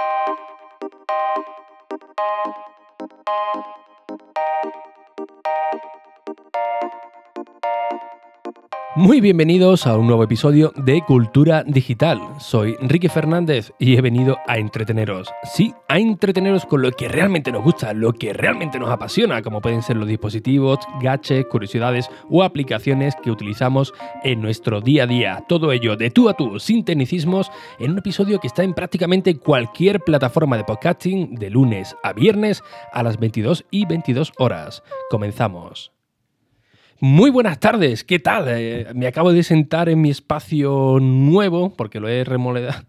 you. Muy bienvenidos a un nuevo episodio de Cultura Digital. Soy Enrique Fernández y he venido a entreteneros. Sí, a entreteneros con lo que realmente nos gusta, lo que realmente nos apasiona, como pueden ser los dispositivos, gadgets, curiosidades o aplicaciones que utilizamos en nuestro día a día. Todo ello de tú a tú, sin tecnicismos, en un episodio que está en prácticamente cualquier plataforma de podcasting de lunes a viernes a las 22 y 22 horas. Comenzamos. Muy buenas tardes, ¿qué tal? Eh, me acabo de sentar en mi espacio nuevo, porque lo he remodelado,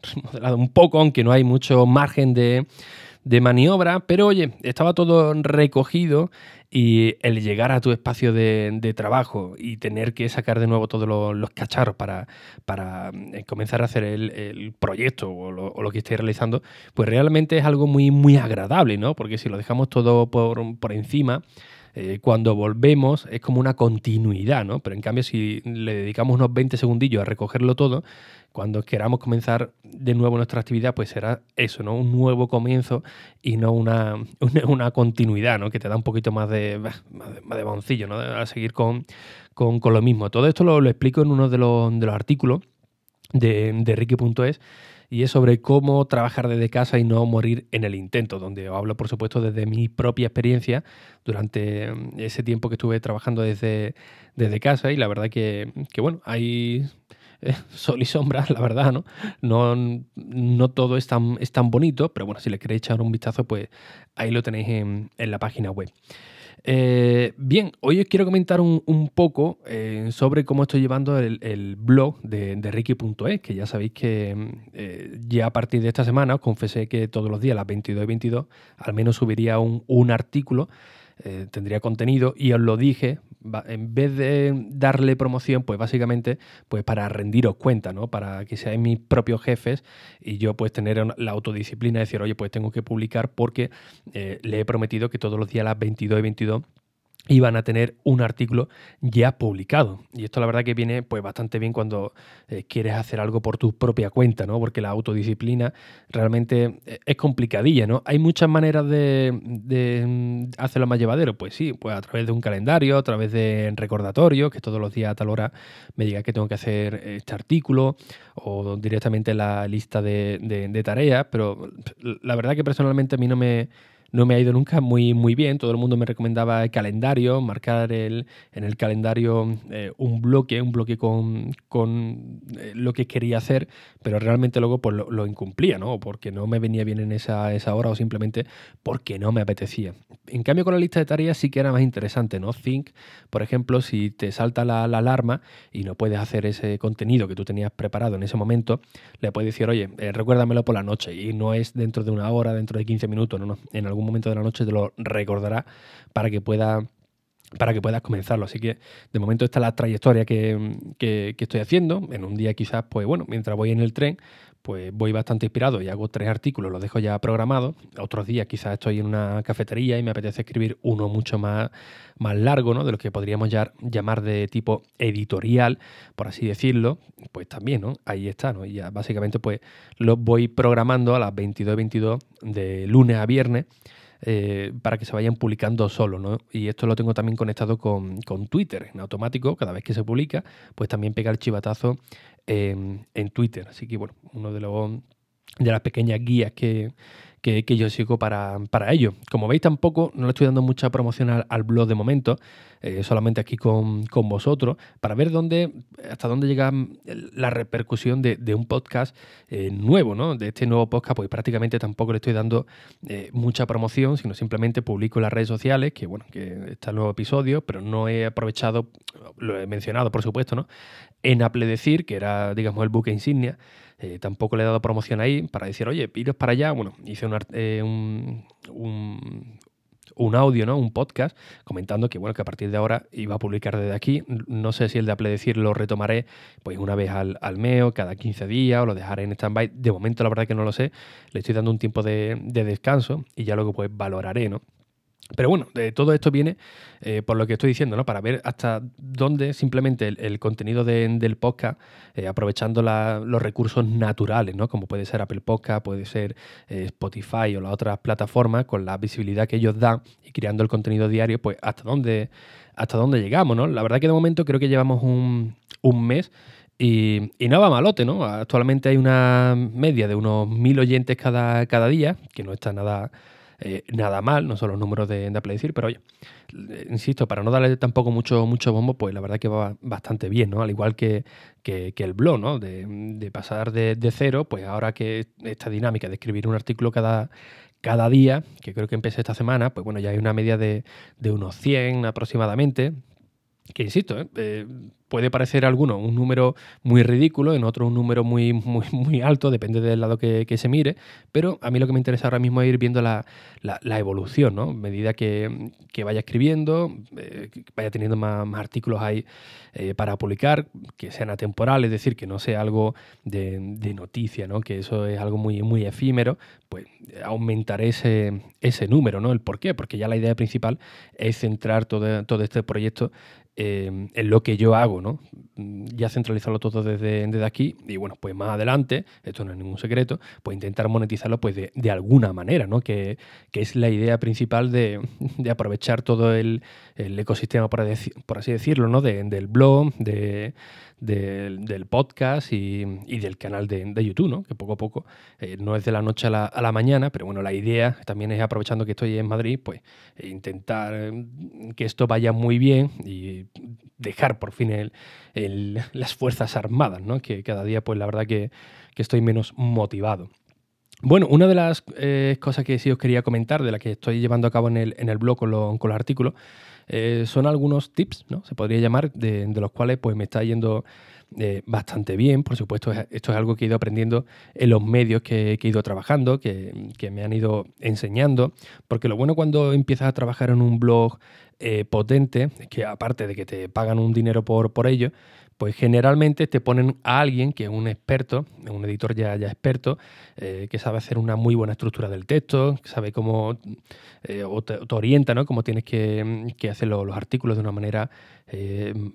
un poco, aunque no hay mucho margen de, maniobra, pero oye, estaba todo recogido y el llegar a tu espacio de, trabajo y tener que sacar de nuevo todos los, cacharros para, para, eh, comenzar a hacer el, proyecto o lo, que estéis realizando, pues realmente es algo muy, muy agradable, ¿no? Porque si lo dejamos todo por, por encima, eh, cuando volvemos es como una continuidad, ¿no? Pero en cambio, si le dedicamos unos 20 segundillos a recogerlo todo, cuando queramos comenzar de nuevo nuestra actividad, pues será eso, ¿no? Un nuevo comienzo y no una, una, continuidad, ¿no? Que te da un poquito más de, más de, boncillo, ¿no? A seguir con, con, lo mismo. Todo esto lo, explico en uno de los, de los artículos de, de Ricky.es y es sobre cómo trabajar desde casa y no morir en el intento, donde hablo, por supuesto, desde mi propia experiencia durante mm, ese tiempo que estuve trabajando desde, desde casa y la verdad que, que bueno, hay eh, sol y sombras, la verdad, ¿no? No, no todo es tan, es tan bonito, pero bueno, si le queréis echar un vistazo, pues ahí lo tenéis en, en la página web. Eh, bien, hoy os quiero comentar un, poco eh, sobre cómo estoy llevando el, blog de, de Ricky.es, que ya sabéis que eh, ya a partir de esta semana os confesé que todos los días las 22 y 22 al menos subiría un, un artículo tendría contenido y os lo dije, en vez de darle promoción, pues básicamente pues para rendiros cuenta, ¿no? Para que seáis mis propios jefes y yo pues tener la autodisciplina de decir, oye, pues tengo que publicar porque eh, le he prometido que todos los días a las 22 y 22 iban a tener un artículo ya publicado. Y esto la verdad que viene pues bastante bien cuando eh, quieres hacer algo por tu propia cuenta, ¿no? Porque la autodisciplina realmente eh, es complicadilla, ¿no? Hay muchas maneras de, mm, hacerlo más llevadero. Pues sí, pues a través de un calendario, a través de recordatorio, que todos los días a tal hora me diga que tengo que hacer este artículo, o directamente la lista de, de tareas, pero la verdad que personalmente a mí no me no me ha ido nunca muy, muy bien. Todo el mundo me recomendaba el calendario, marcar el, en el calendario eh, un bloque, un bloque con, con eh, lo que quería hacer, pero realmente luego pues, lo, incumplía, ¿no? Porque no me venía bien en esa, esa hora o simplemente porque no me apetecía. En cambio, con la lista de tareas sí que era más interesante, ¿no? Think, por ejemplo, si te salta la, alarma y no puedes hacer ese contenido que tú tenías preparado en ese momento, le puedes decir, oye, eh, recuérdamelo por la noche y no es dentro de una hora, dentro de 15 minutos, no, no, en algún momento de la noche te lo recordará para que pueda para que puedas comenzarlo. Así que de momento esta es la trayectoria que, que, estoy haciendo. En un día quizás, pues bueno, mientras voy en el tren, pues voy bastante inspirado y hago tres artículos, los dejo ya programados. Otros días quizás estoy en una cafetería y me apetece escribir uno mucho más, más largo, ¿no? De lo que podríamos ya, llamar de tipo editorial, por así decirlo. Pues también, ¿no? Ahí está, ¿no? Y ya básicamente pues los voy programando a las 22 22 de lunes a viernes eh, para que se vayan publicando solo, ¿no? Y esto lo tengo también conectado con, Twitter, en automático, cada vez que se publica, pues también pega el chivatazo en Twitter. Así que, bueno, uno de los de las pequeñas guías que, que, yo sigo para, ello. Como veis, tampoco no le estoy dando mucha promoción al, blog de momento, eh, solamente aquí con, vosotros, para ver dónde, hasta dónde llega la repercusión de, un podcast eh, nuevo, ¿no? De este nuevo podcast, pues prácticamente tampoco le estoy dando eh, mucha promoción, sino simplemente publico en las redes sociales, que bueno, que está el nuevo episodio, pero no he aprovechado, lo he mencionado, por supuesto, ¿no? En Apple Decir, que era, digamos, el buque insignia, eh, tampoco le he dado promoción ahí para decir, oye, iros para allá. Bueno, hice eh, un, un, audio, ¿no? Un podcast comentando que, bueno, que a partir de ahora iba a publicar desde aquí. No sé si el de Apple decir lo retomaré pues una vez al, al MEO, cada 15 días, o lo dejaré en stand-by. De momento, la verdad que no lo sé. Le estoy dando un tiempo de, de descanso y ya luego pues valoraré, ¿no? Pero bueno, de todo esto viene eh, por lo que estoy diciendo, ¿no? Para ver hasta dónde simplemente el, contenido del podcast, eh, aprovechando los recursos naturales, ¿no? Como puede ser Apple Podcast, puede ser eh, Spotify o las otras plataformas, con la visibilidad que ellos dan y creando el contenido diario, pues hasta dónde, hasta dónde llegamos, ¿no? La verdad que de momento creo que llevamos un, mes y, y, no va malote, ¿no? Actualmente hay una media de unos mil oyentes cada, cada día, que no está nada eh, nada mal, no son los números de, de Apple decir, pero oye, eh, insisto, para no darle tampoco mucho, mucho bombo, pues la verdad que va bastante bien, ¿no? Al igual que, que, el blog, ¿no? De, pasar de, cero, pues ahora que esta dinámica de escribir un artículo cada, cada día, que creo que empecé esta semana, pues bueno, ya hay una media de, de unos 100 aproximadamente, que insisto, ¿eh? Eh, puede parecer alguno un número muy ridículo, en otro un número muy, muy, muy alto, depende del lado que, se mire, pero a mí lo que me interesa ahora mismo es ir viendo la, evolución, ¿no? Medida que, vaya escribiendo, eh, que vaya teniendo más, artículos ahí para publicar, que sean atemporales, es decir, que no sea algo de, noticia, ¿no? Que eso es algo muy, muy efímero, pues aumentaré ese, ese número, ¿no? El por qué, porque ya la idea principal es centrar todo, todo este proyecto en lo que yo hago, ¿no? Ya centralizarlo todo desde, desde, aquí y bueno, pues más adelante, esto no es ningún secreto, pues intentar monetizarlo pues de, alguna manera, ¿no? Que, es la idea principal de, aprovechar todo el, ecosistema, por, así decirlo, ¿no? del blog, de, del, podcast y, del canal de, YouTube, ¿no? que poco a poco eh, no es de la noche a la, mañana, pero bueno, la idea también es aprovechando que estoy en Madrid, pues intentar eh, que esto vaya muy bien y dejar por fin el, las Fuerzas Armadas, ¿no? que cada día pues la verdad que, estoy menos motivado. Bueno, una de las eh, cosas que sí os quería comentar, de la que estoy llevando a cabo en el, en el blog con, con los artículos, eh, son algunos tips, ¿no? Se podría llamar, de, los cuales pues me está yendo eh, bastante bien. Por supuesto, esto es algo que he ido aprendiendo en los medios que, he ido trabajando, que, me han ido enseñando. Porque lo bueno cuando empiezas a trabajar en un blog eh, potente, que aparte de que te pagan un dinero por, por ello, pues generalmente te ponen a alguien que es un experto, un editor ya, ya experto, eh, que sabe hacer una muy buena estructura del texto, que sabe cómo eh, o te, orienta, ¿no? Cómo tienes que, hacer los, artículos de una manera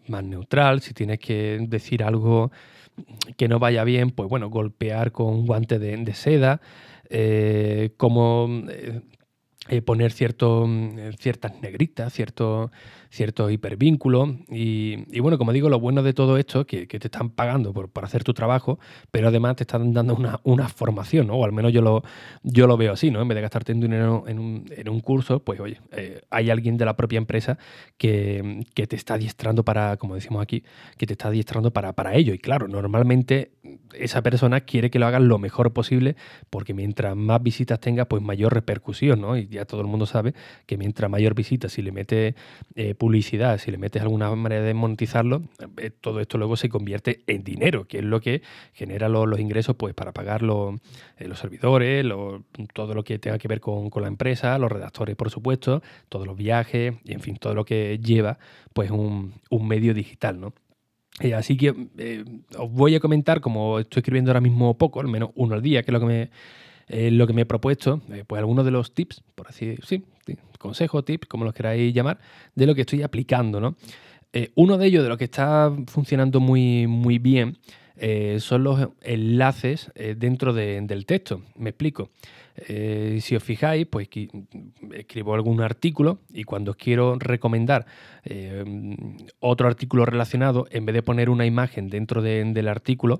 más neutral, si tienes que decir algo que no vaya bien, pues bueno, golpear con un guante de, de seda, cómo poner cierto, ciertas negritas, cierto cierto hipervínculo. Y, bueno, como digo, lo bueno de todo esto es que, te están pagando por, hacer tu trabajo, pero además te están dando una, formación, ¿no? O al menos yo lo, yo lo veo así, ¿no? En vez de gastarte dinero en un, en un curso, pues oye, eh, hay alguien de la propia empresa que, te está adiestrando para, como decimos aquí, que te está adiestrando para, para ello. Y claro, normalmente esa persona quiere que lo hagas lo mejor posible porque mientras más visitas tenga, pues mayor repercusión, ¿no? Y ya todo el mundo sabe que mientras mayor visitas, si le mete eh, publicidad, si le metes alguna manera de monetizarlo, eh, todo esto luego se convierte en dinero, que es lo que genera los, ingresos pues para pagar eh, los servidores, todo lo que tenga que ver con, la empresa, los redactores, por supuesto, todos los viajes y en fin, todo lo que lleva pues un, medio digital, ¿no? Eh, así que os voy a comentar, como estoy escribiendo ahora mismo poco, al menos uno al día, que es lo que me, lo que me he propuesto, pues algunos de los tips, por así sí, consejo, tip, como los queráis llamar, de lo que estoy aplicando, ¿no? Eh, uno de ellos, de lo que está funcionando muy, muy bien, eh, son los enlaces eh, dentro del texto. Me explico. si os fijáis, pues escribo algún artículo y cuando quiero recomendar otro artículo relacionado, en vez de poner una imagen dentro del artículo,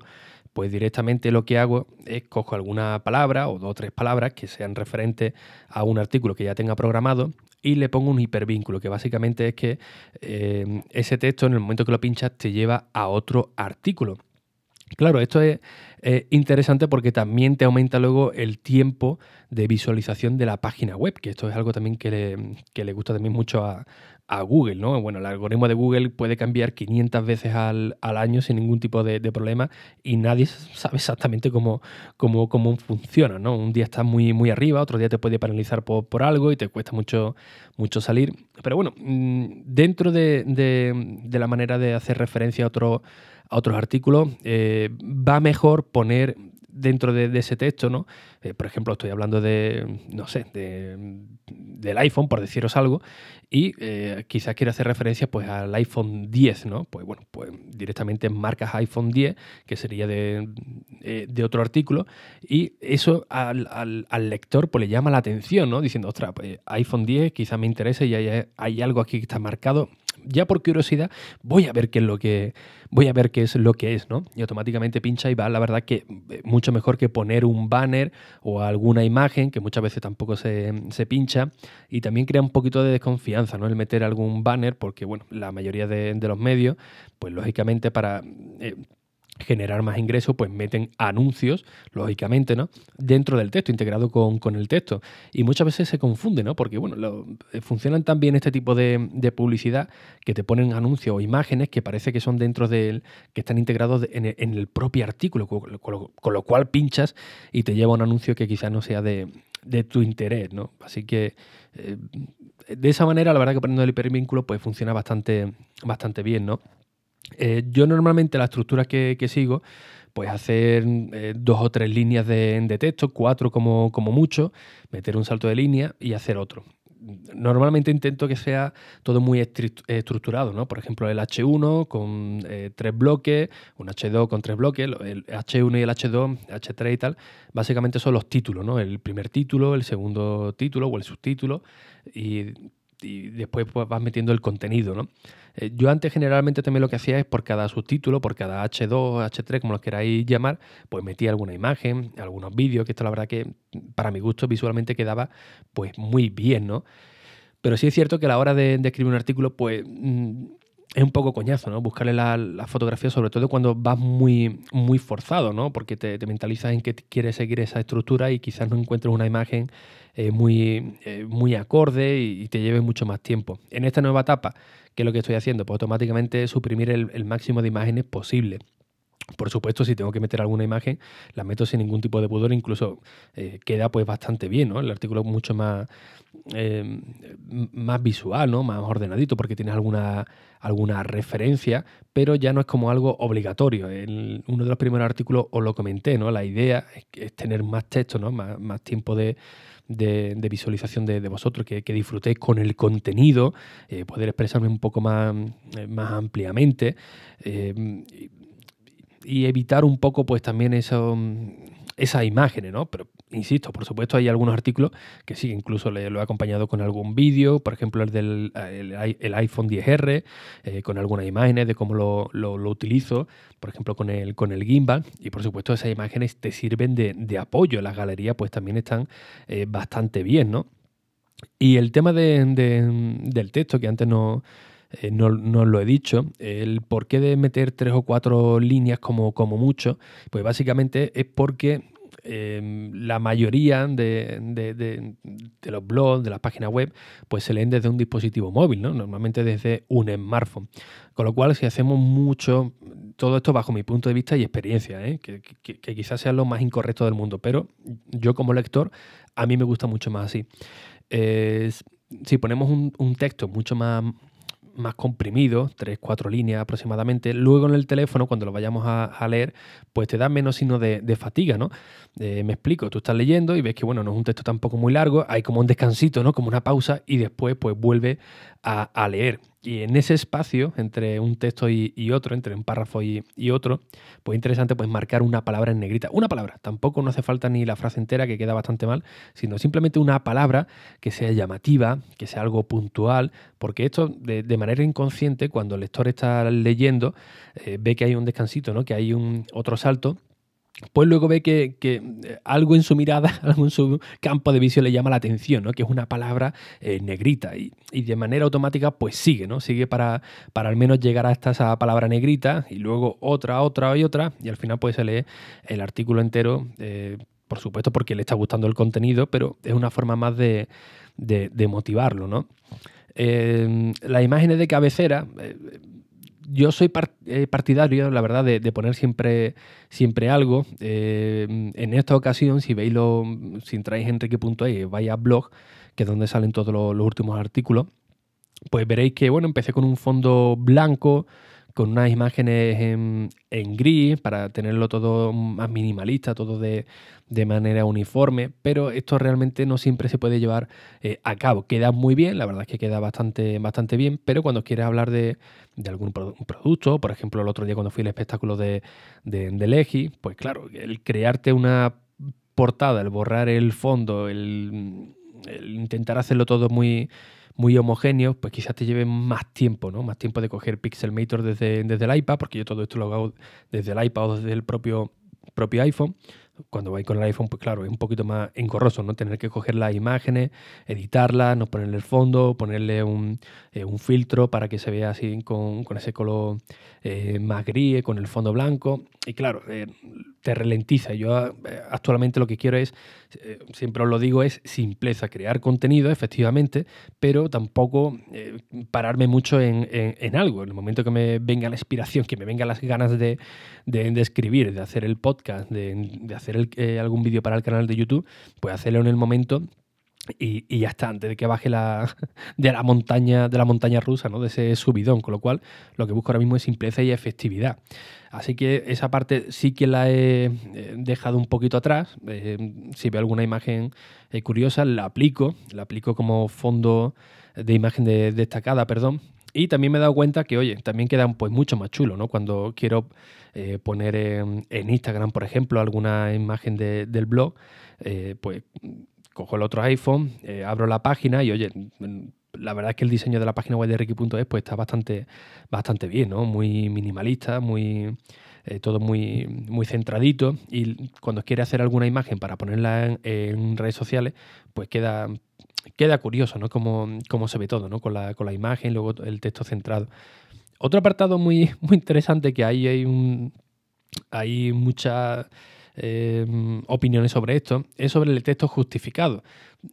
pues directamente lo que hago es cojo alguna palabra o dos o tres palabras que sean referentes a un artículo que ya tenga programado y le pongo un hipervínculo, que básicamente es que eh, ese texto en el momento que lo pinchas te lleva a otro artículo. Claro, esto es interesante porque también te aumenta luego el tiempo de visualización de la página web, que esto es algo también que le, gusta también mucho a, Google, ¿no? Bueno, el algoritmo de Google puede cambiar 500 veces al, año sin ningún tipo de, problema y nadie sabe exactamente cómo, cómo, cómo, funciona, ¿no? Un día estás muy, muy arriba, otro día te puede paralizar por, por algo y te cuesta mucho, mucho salir. Pero bueno, mm, dentro de, de, la manera de hacer referencia a, otro, a otros artículos, eh, va mejor poner dentro de, ese texto, ¿no? Eh, por ejemplo, estoy hablando de, no sé, de, del iPhone, por deciros algo, y eh, quizás quiera hacer referencia pues al iPhone 10, ¿no? Pues bueno, pues directamente marcas iPhone 10, que sería de, eh, otro artículo, y eso al, lector pues le llama la atención, ¿no? Diciendo, ostras, pues iPhone 10 quizás me interese y hay, hay algo aquí que está marcado ya por curiosidad, voy a ver qué es lo que voy a ver qué es lo que es, ¿no? Y automáticamente pincha y va, la verdad que eh, mucho mejor que poner un banner o alguna imagen, que muchas veces tampoco se, pincha, y también crea un poquito de desconfianza, ¿no? El meter algún banner, porque bueno, la mayoría de, de los medios, pues lógicamente para eh, generar más ingresos, pues meten anuncios, lógicamente, ¿no? Dentro del texto, integrado con, el texto. Y muchas veces se confunde, ¿no? Porque, bueno, eh, funcionan tan bien este tipo de, publicidad que te ponen anuncios o imágenes que parece que son dentro del, que están integrados en, el, propio artículo, con, lo, cual pinchas y te lleva a un anuncio que quizás no sea de, tu interés, ¿no? Así que eh, de esa manera, la verdad que poniendo el hipervínculo, pues funciona bastante, bastante bien, ¿no? Eh, yo normalmente la estructura que, sigo, pues hacer eh, dos o tres líneas de, texto, cuatro como, como, mucho, meter un salto de línea y hacer otro. Normalmente intento que sea todo muy estructurado, ¿no? Por ejemplo, el H1 con eh, tres bloques, un H2 con tres bloques, el H1 y el H2, H3 y tal, básicamente son los títulos, ¿no? El primer título, el segundo título o el subtítulo y después vas metiendo el contenido, ¿no? Eh, yo antes generalmente también lo que hacía es por cada subtítulo, por cada H2, H3, como los queráis llamar, pues metía alguna imagen, algunos vídeos, que esto la verdad que para mi gusto visualmente quedaba pues muy bien, ¿no? Pero sí es cierto que a la hora de, escribir un artículo, pues mm, es un poco coñazo, ¿no? Buscarle la, fotografía, sobre todo cuando vas muy, muy forzado, ¿no? Porque te, te mentalizas en que quieres seguir esa estructura y quizás no encuentres una imagen eh, muy, eh, muy acorde y, te lleve mucho más tiempo. En esta nueva etapa, ¿qué es lo que estoy haciendo? Pues automáticamente suprimir el, máximo de imágenes posible. Por supuesto, si tengo que meter alguna imagen, la meto sin ningún tipo de pudor, incluso eh, queda pues bastante bien, ¿no? El artículo es mucho más, más visual, ¿no? Más ordenadito, porque tienes alguna, alguna referencia, pero ya no es como algo obligatorio. En uno de los primeros artículos os lo comenté, ¿no? La idea es, tener más texto, ¿no? más tiempo de, de, visualización de, vosotros, que, disfrutéis con el contenido, eh, poder expresarme un poco más, eh, más ampliamente eh, y evitar un poco pues también eso, esas imágenes, ¿no? Pero insisto, por supuesto hay algunos artículos que sí, incluso le, lo he acompañado con algún vídeo, por ejemplo el del el, iPhone 10R, eh, con algunas imágenes de cómo lo, lo, utilizo, por ejemplo con el, con el gimbal, y por supuesto esas imágenes te sirven de, de apoyo, las galerías pues también están eh, bastante bien, ¿no? Y el tema de, del texto, que antes no, eh, no, no, lo he dicho, el porqué de meter tres o cuatro líneas como, como mucho, pues básicamente es porque Em, la mayoría de, los blogs, de las páginas web, pues se leen desde un dispositivo móvil, ¿no? normalmente desde un smartphone. Con lo cual, si hacemos mucho, todo esto bajo mi punto de vista y experiencia, ¿eh? que, quizás sea lo más incorrecto del mundo, pero yo como lector, a mí me gusta mucho más así. si ponemos un texto mucho más más comprimido, 3, 4 líneas aproximadamente. Luego en el teléfono, cuando lo vayamos a, leer, pues te da menos signo de, fatiga, ¿no? Eh, me explico, tú estás leyendo y ves que, bueno, no es un texto tampoco muy largo, hay como un descansito, ¿no? Como una pausa y después pues vuelve a leer. Y en ese espacio, entre un texto y, otro, entre un párrafo y, otro, pues interesante pues marcar una palabra en negrita. Una palabra, tampoco no hace falta ni la frase entera, que queda bastante mal, sino simplemente una palabra que sea llamativa, que sea algo puntual, porque esto de, manera inconsciente, cuando el lector está leyendo, eh, ve que hay un descansito, ¿no? que hay un otro salto, pues luego ve que, eh, algo en su mirada, algo en su campo de visión le llama la atención, ¿no? que es una palabra eh, negrita y, de manera automática pues sigue, ¿no? sigue para, para al menos llegar hasta esa palabra negrita y luego otra, otra y otra y al final pues se lee el artículo entero, eh, por supuesto porque le está gustando el contenido, pero es una forma más de, motivarlo. ¿no? las imágenes de cabecera yo soy eh, partidario, la verdad, de, poner siempre, siempre algo. Eh, en esta ocasión, si veis lo, si entráis en enrique.es, vaya a blog, que es donde salen todos los, últimos artículos, pues veréis que, bueno, empecé con un fondo blanco, con unas imágenes en, gris para tenerlo todo más minimalista, todo de, manera uniforme, pero esto realmente no siempre se puede llevar eh, a cabo. Queda muy bien, la verdad es que queda bastante, bastante bien, pero cuando quieres hablar de, algún producto, por ejemplo, el otro día cuando fui al espectáculo de, de, de Legi, pues claro, el crearte una portada, el borrar el fondo, el, intentar hacerlo todo muy, muy homogéneo, pues quizás te lleve más tiempo, ¿no? Más tiempo de coger Pixelmator desde, desde el iPad, porque yo todo esto lo hago desde el iPad o desde el propio, propio iPhone cuando vais con el iPhone, pues claro, es un poquito más engorroso, ¿no? Tener que coger las imágenes, editarlas, no ponerle el fondo, ponerle un, eh, filtro para que se vea así con, ese color eh, más gris, con el fondo blanco. Y claro, eh, te ralentiza. Yo actualmente lo que quiero es, siempre os lo digo, es simpleza, crear contenido, efectivamente, pero tampoco pararme mucho en, algo. En el momento que me venga la inspiración, que me vengan las ganas de, escribir, de hacer el podcast, de, de hacer eh, algún vídeo para el canal de YouTube, pues hacerlo en el momento y, ya está, antes de que baje la, de la montaña, de la montaña rusa, ¿no? De ese subidón. Con lo cual, lo que busco ahora mismo es simpleza y efectividad. Así que esa parte sí que la he eh, dejado un poquito atrás. Eh, si veo alguna imagen curiosa, la aplico. La aplico como fondo de imagen destacada, perdón. Y también me he dado cuenta que, oye, también queda pues mucho más chulo, ¿no? Cuando quiero eh, poner en, Instagram, por ejemplo, alguna imagen del blog, eh, pues cojo el otro iPhone, eh, abro la página y, oye, la verdad es que el diseño de la página web de Ricky.es pues está bastante, bastante bien, ¿no? Muy minimalista, muy... todo muy, muy centradito y cuando quiere hacer alguna imagen para ponerla en redes sociales, pues queda queda curioso, ¿no? Cómo, cómo, se ve todo, ¿no? Con la, con la imagen, luego el texto centrado. Otro apartado muy, muy interesante que hay, hay, un, hay muchas eh, opiniones sobre esto, es sobre el texto justificado.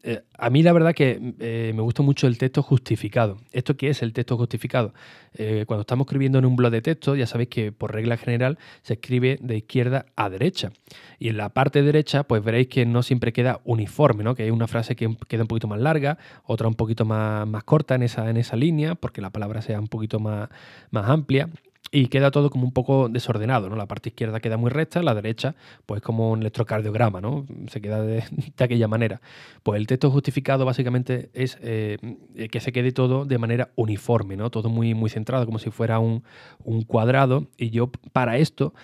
Eh, a mí la verdad que eh, me gusta mucho el texto justificado. ¿Esto qué es el texto justificado? Eh, cuando estamos escribiendo en un blog de texto, ya sabéis que por regla general se escribe de izquierda a derecha. Y en la parte derecha, pues veréis que no siempre queda uniforme, ¿no? Que hay una frase que queda un poquito más larga, otra un poquito más, más corta en esa, en esa línea, porque la palabra sea un poquito más, más amplia y queda todo como un poco desordenado, ¿no? La parte izquierda queda muy recta, la derecha, pues como un electrocardiograma, ¿no? Se queda de, aquella manera. Pues el texto justificado básicamente es eh, que se quede todo de manera uniforme, ¿no? Todo muy, muy centrado, como si fuera un, cuadrado. Y yo para esto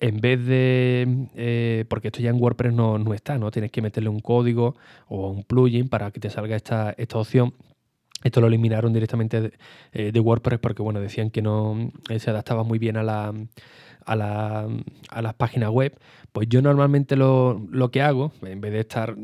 en vez de, eh, porque esto ya en WordPress no, no, está, ¿no? Tienes que meterle un código o un plugin para que te salga esta, esta opción. Esto lo eliminaron directamente eh, de, WordPress porque bueno, decían que no eh, se adaptaba muy bien a, la, a, la, a las páginas web. Pues yo normalmente lo, que hago, en vez de estar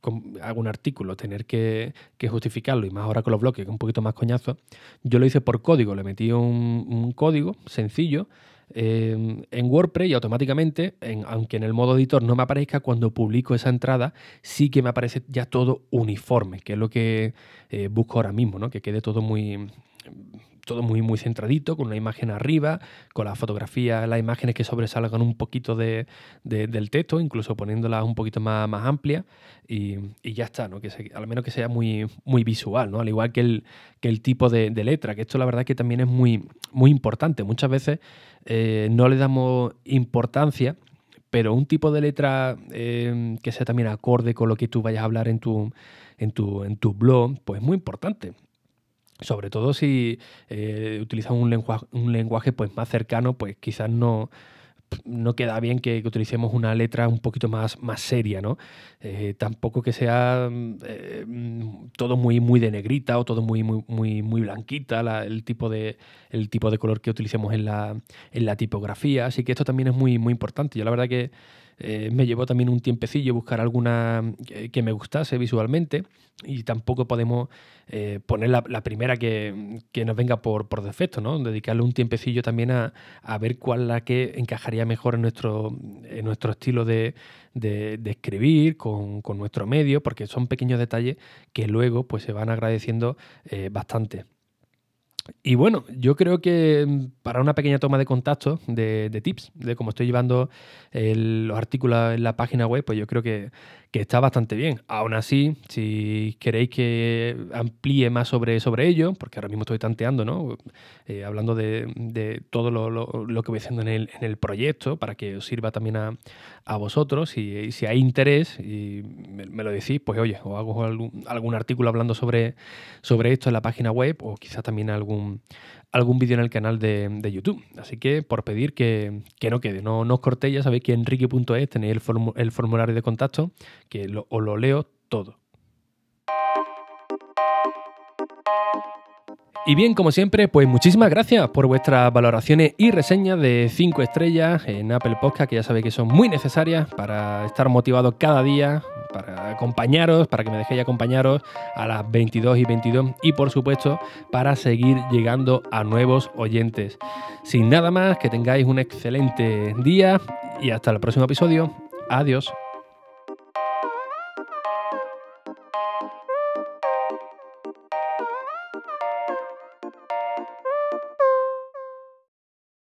con, hago un artículo, tener que, justificarlo, y más ahora con los bloques, que es un poquito más coñazo, yo lo hice por código, le metí un, un código sencillo en WordPress y automáticamente, aunque en el modo editor no me aparezca, cuando publico esa entrada sí que me aparece ya todo uniforme, que es lo que eh, busco ahora mismo, ¿no? que quede todo muy todo muy, muy centradito, con una imagen arriba, con la fotografía, las imágenes que sobresalgan un poquito de, del texto, incluso poniéndolas un poquito más, más amplias, y, ya está, ¿no? Que al menos que sea muy, muy visual, ¿no? Al igual que el, que el tipo de, letra, que esto la verdad que también es muy, muy importante. Muchas veces eh, no le damos importancia, pero un tipo de letra eh, que sea también acorde con lo que tú vayas a hablar en tu, en tu, en tu blog, pues es muy importante sobre todo si eh, utilizan un lenguaje, un lenguaje pues, más cercano, pues quizás no, no queda bien que, utilicemos una letra un poquito más, más seria, ¿no? Eh, tampoco que sea eh, todo muy, muy de negrita o todo muy, muy, muy, muy blanquita el, tipo de, el tipo de color que utilicemos en la, en la tipografía. Así que esto también es muy, muy importante. Yo la verdad que eh, me llevó también un tiempecillo buscar alguna que, me gustase visualmente y tampoco podemos eh, poner la, primera que, nos venga por, por, defecto, ¿no? Dedicarle un tiempecillo también a, ver cuál la que encajaría mejor en nuestro, en nuestro estilo de, escribir, con, nuestro medio, porque son pequeños detalles que luego pues, se van agradeciendo eh, bastante. Y bueno, yo creo que mm, para una pequeña toma de contacto, de, tips, de cómo estoy llevando los artículos en la página web, pues yo creo que, está bastante bien. Aún así, si queréis que amplíe más sobre, sobre ello, porque ahora mismo estoy tanteando, ¿no? Eh, hablando de, todo lo, que voy haciendo en el, en el, proyecto, para que os sirva también a, vosotros, y si hay interés y me, lo decís, pues oye, os hago algún, algún artículo hablando sobre, sobre esto en la página web, o quizás también algún, algún vídeo en el canal de, YouTube. Así que por pedir que, no quede, no, no os cortéis, ya sabéis que en enrique.es tenéis el, formulario de contacto, que os lo leo todo. Y bien, como siempre, pues muchísimas gracias por vuestras valoraciones y reseñas de 5 estrellas en Apple Podcast, que ya sabéis que son muy necesarias para estar motivados cada día para acompañaros, para que me dejéis acompañaros a las 22 y 22 y por supuesto para seguir llegando a nuevos oyentes. Sin nada más, que tengáis un excelente día y hasta el próximo episodio. Adiós.